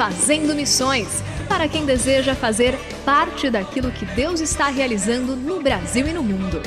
Fazendo Missões para quem deseja fazer parte daquilo que Deus está realizando no Brasil e no mundo.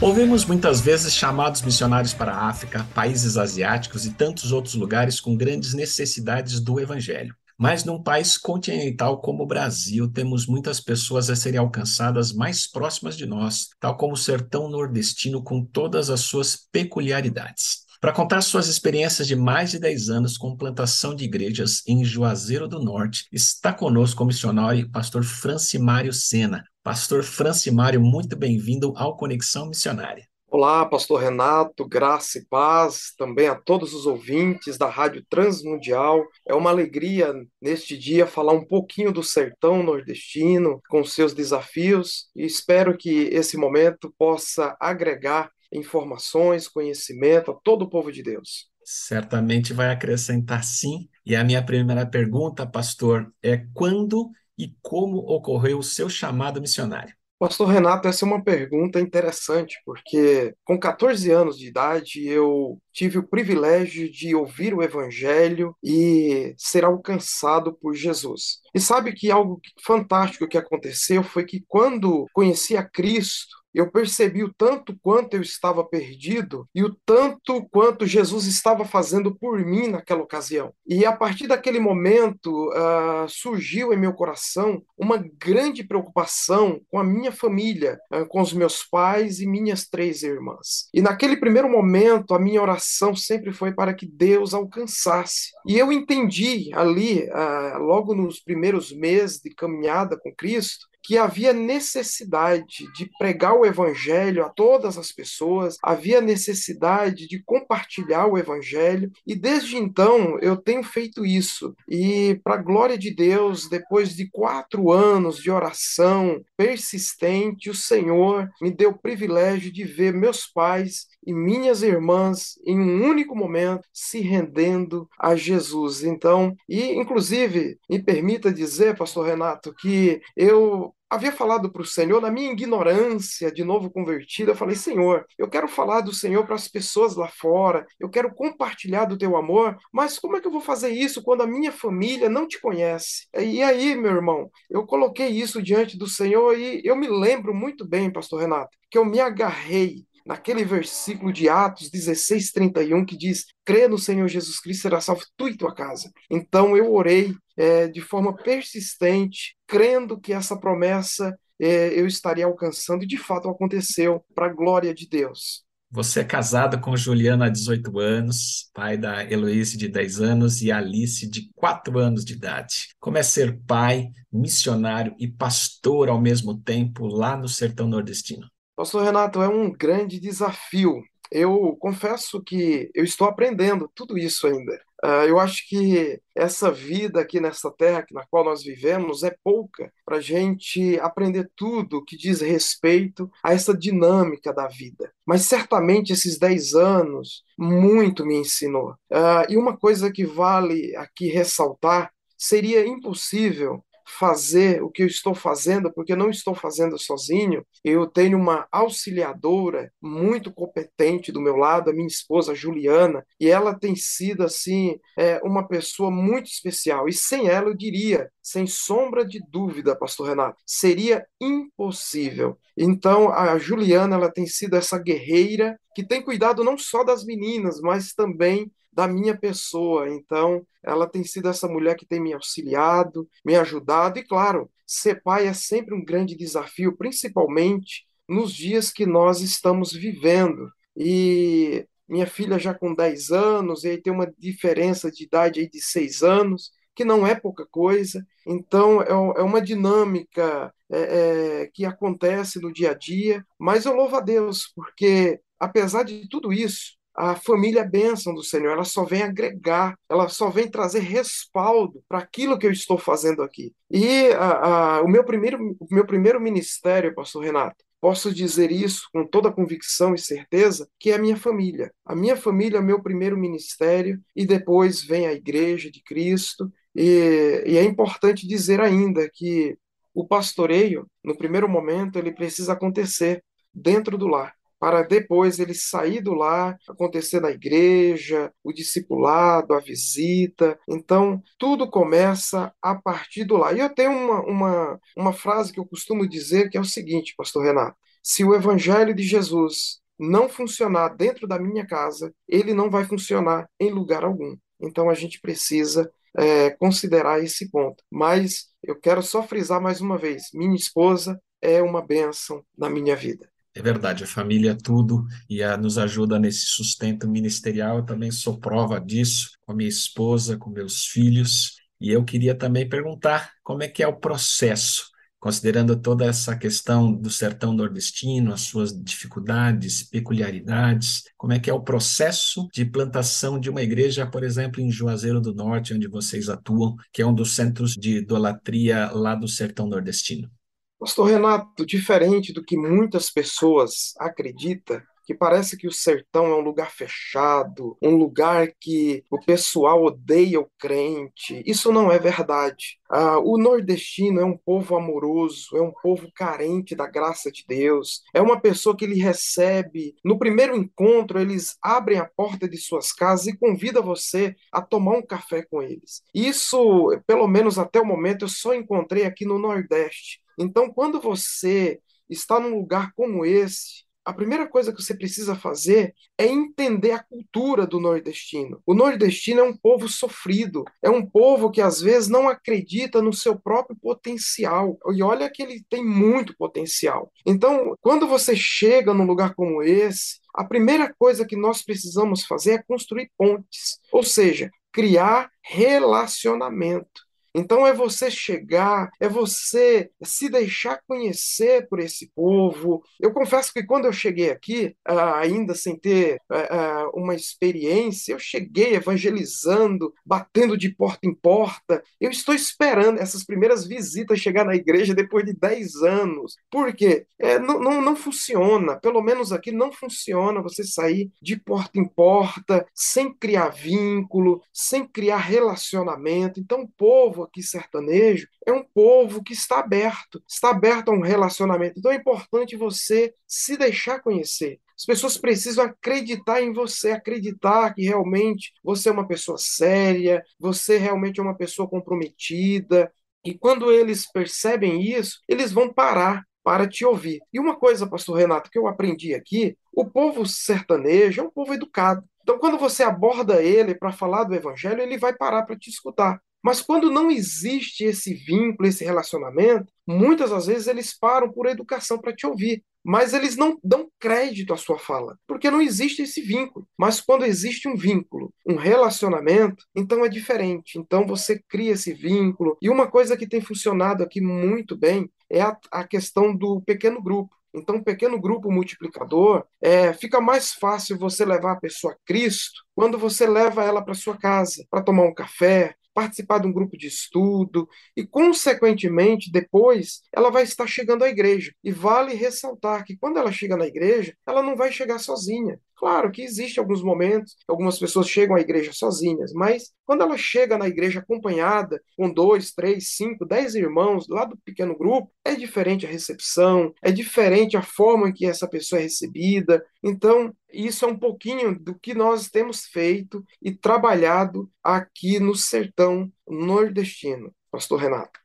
Ouvimos muitas vezes chamados missionários para a África, países asiáticos e tantos outros lugares com grandes necessidades do Evangelho. Mas num país continental como o Brasil, temos muitas pessoas a serem alcançadas mais próximas de nós, tal como o sertão nordestino com todas as suas peculiaridades. Para contar suas experiências de mais de 10 anos com plantação de igrejas em Juazeiro do Norte, está conosco o missionário pastor Francimário Sena. Pastor Francimário, muito bem-vindo ao Conexão Missionária. Olá, pastor Renato, graça e paz também a todos os ouvintes da Rádio Transmundial. É uma alegria neste dia falar um pouquinho do sertão nordestino, com seus desafios, e espero que esse momento possa agregar informações, conhecimento a todo o povo de Deus. Certamente vai acrescentar sim. E a minha primeira pergunta, pastor, é quando e como ocorreu o seu chamado missionário? Pastor Renato, essa é uma pergunta interessante, porque com 14 anos de idade eu tive o privilégio de ouvir o Evangelho e ser alcançado por Jesus. E sabe que algo fantástico que aconteceu foi que quando conheci a Cristo, eu percebi o tanto quanto eu estava perdido e o tanto quanto Jesus estava fazendo por mim naquela ocasião. E a partir daquele momento uh, surgiu em meu coração uma grande preocupação com a minha família, uh, com os meus pais e minhas três irmãs. E naquele primeiro momento, a minha oração sempre foi para que Deus alcançasse. E eu entendi ali, uh, logo nos primeiros meses de caminhada com Cristo, que havia necessidade de pregar o evangelho a todas as pessoas, havia necessidade de compartilhar o evangelho, e desde então eu tenho feito isso. E, para a glória de Deus, depois de quatro anos de oração persistente, o Senhor me deu o privilégio de ver meus pais e minhas irmãs em um único momento se rendendo a Jesus. Então, e inclusive, me permita dizer, pastor Renato, que eu havia falado para o Senhor, na minha ignorância, de novo convertida, eu falei: Senhor, eu quero falar do Senhor para as pessoas lá fora, eu quero compartilhar do teu amor, mas como é que eu vou fazer isso quando a minha família não te conhece? E aí, meu irmão, eu coloquei isso diante do Senhor e eu me lembro muito bem, Pastor Renato, que eu me agarrei naquele versículo de Atos 16, 31, que diz: crê no Senhor Jesus Cristo, será salvo tu e tua casa. Então eu orei é, de forma persistente, crendo que essa promessa é, eu estaria alcançando, e de fato aconteceu, para a glória de Deus. Você é casado com Juliano há 18 anos, pai da Heloíse de 10 anos e Alice de 4 anos de idade. Como é ser pai, missionário e pastor ao mesmo tempo lá no sertão nordestino? Pastor Renato, é um grande desafio. Eu confesso que eu estou aprendendo tudo isso ainda. Uh, eu acho que essa vida aqui nessa terra na qual nós vivemos é pouca para a gente aprender tudo que diz respeito a essa dinâmica da vida. Mas certamente esses 10 anos muito me ensinou. Uh, e uma coisa que vale aqui ressaltar seria impossível fazer o que eu estou fazendo, porque não estou fazendo sozinho. Eu tenho uma auxiliadora muito competente do meu lado, a minha esposa Juliana, e ela tem sido assim é, uma pessoa muito especial. E sem ela, eu diria, sem sombra de dúvida, Pastor Renato, seria impossível. Então, a Juliana, ela tem sido essa guerreira que tem cuidado não só das meninas, mas também da minha pessoa. Então, ela tem sido essa mulher que tem me auxiliado, me ajudado, e claro, ser pai é sempre um grande desafio, principalmente nos dias que nós estamos vivendo. E minha filha já com 10 anos, e aí tem uma diferença de idade aí de 6 anos, que não é pouca coisa. Então, é, é uma dinâmica é, é, que acontece no dia a dia, mas eu louvo a Deus, porque apesar de tudo isso, a família é bênção do Senhor, ela só vem agregar, ela só vem trazer respaldo para aquilo que eu estou fazendo aqui. E a, a, o meu primeiro, o meu primeiro ministério, pastor Renato, posso dizer isso com toda convicção e certeza, que é a minha família. A minha família é o meu primeiro ministério e depois vem a igreja de Cristo. E, e é importante dizer ainda que o pastoreio, no primeiro momento, ele precisa acontecer dentro do lar para depois ele sair do lar, acontecer na igreja, o discipulado, a visita. Então, tudo começa a partir do lar. E eu tenho uma, uma, uma frase que eu costumo dizer que é o seguinte, pastor Renato: se o evangelho de Jesus não funcionar dentro da minha casa, ele não vai funcionar em lugar algum. Então, a gente precisa é, considerar esse ponto. Mas eu quero só frisar mais uma vez: minha esposa é uma bênção na minha vida. É verdade, a família é tudo e a, nos ajuda nesse sustento ministerial. Eu também sou prova disso com a minha esposa, com meus filhos. E eu queria também perguntar como é que é o processo, considerando toda essa questão do sertão nordestino, as suas dificuldades, peculiaridades, como é que é o processo de plantação de uma igreja, por exemplo, em Juazeiro do Norte, onde vocês atuam, que é um dos centros de idolatria lá do sertão nordestino. Pastor Renato, diferente do que muitas pessoas acreditam, que parece que o sertão é um lugar fechado, um lugar que o pessoal odeia o crente. Isso não é verdade. Ah, o nordestino é um povo amoroso, é um povo carente da graça de Deus, é uma pessoa que ele recebe. No primeiro encontro, eles abrem a porta de suas casas e convidam você a tomar um café com eles. Isso, pelo menos até o momento, eu só encontrei aqui no Nordeste. Então, quando você está num lugar como esse, a primeira coisa que você precisa fazer é entender a cultura do nordestino. O nordestino é um povo sofrido, é um povo que às vezes não acredita no seu próprio potencial. E olha que ele tem muito potencial. Então, quando você chega num lugar como esse, a primeira coisa que nós precisamos fazer é construir pontes, ou seja, criar relacionamento. Então é você chegar, é você se deixar conhecer por esse povo. Eu confesso que quando eu cheguei aqui, ah, ainda sem ter ah, ah, uma experiência, eu cheguei evangelizando, batendo de porta em porta. Eu estou esperando essas primeiras visitas chegar na igreja depois de 10 anos. Por quê? É, não, não, não funciona, pelo menos aqui não funciona você sair de porta em porta sem criar vínculo, sem criar relacionamento. Então o povo aqui sertanejo é um povo que está aberto, está aberto a um relacionamento. Então é importante você se deixar conhecer. As pessoas precisam acreditar em você, acreditar que realmente você é uma pessoa séria, você realmente é uma pessoa comprometida. E quando eles percebem isso, eles vão parar para te ouvir. E uma coisa, pastor Renato, que eu aprendi aqui, o povo sertanejo é um povo educado. Então, quando você aborda ele para falar do evangelho, ele vai parar para te escutar. Mas quando não existe esse vínculo, esse relacionamento, muitas das vezes eles param por educação para te ouvir, mas eles não dão crédito à sua fala, porque não existe esse vínculo. Mas quando existe um vínculo, um relacionamento, então é diferente. Então você cria esse vínculo. E uma coisa que tem funcionado aqui muito bem é a, a questão do pequeno grupo. Então, pequeno grupo multiplicador é, fica mais fácil você levar a pessoa a Cristo quando você leva ela para sua casa para tomar um café, participar de um grupo de estudo e, consequentemente, depois ela vai estar chegando à igreja. E vale ressaltar que quando ela chega na igreja, ela não vai chegar sozinha. Claro que existe alguns momentos, algumas pessoas chegam à igreja sozinhas, mas quando ela chega na igreja acompanhada, com dois, três, cinco, dez irmãos lá do pequeno grupo, é diferente a recepção, é diferente a forma em que essa pessoa é recebida. Então, isso é um pouquinho do que nós temos feito e trabalhado aqui no sertão nordestino, Pastor Renato.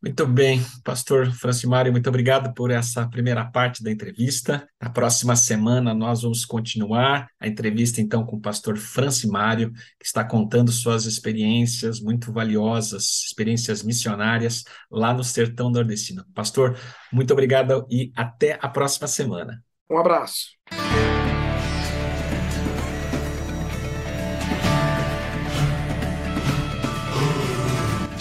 Muito bem, pastor Francimário, muito obrigado por essa primeira parte da entrevista. Na próxima semana nós vamos continuar a entrevista então com o pastor Francimário, que está contando suas experiências muito valiosas, experiências missionárias lá no sertão nordestino. Pastor, muito obrigado e até a próxima semana. Um abraço.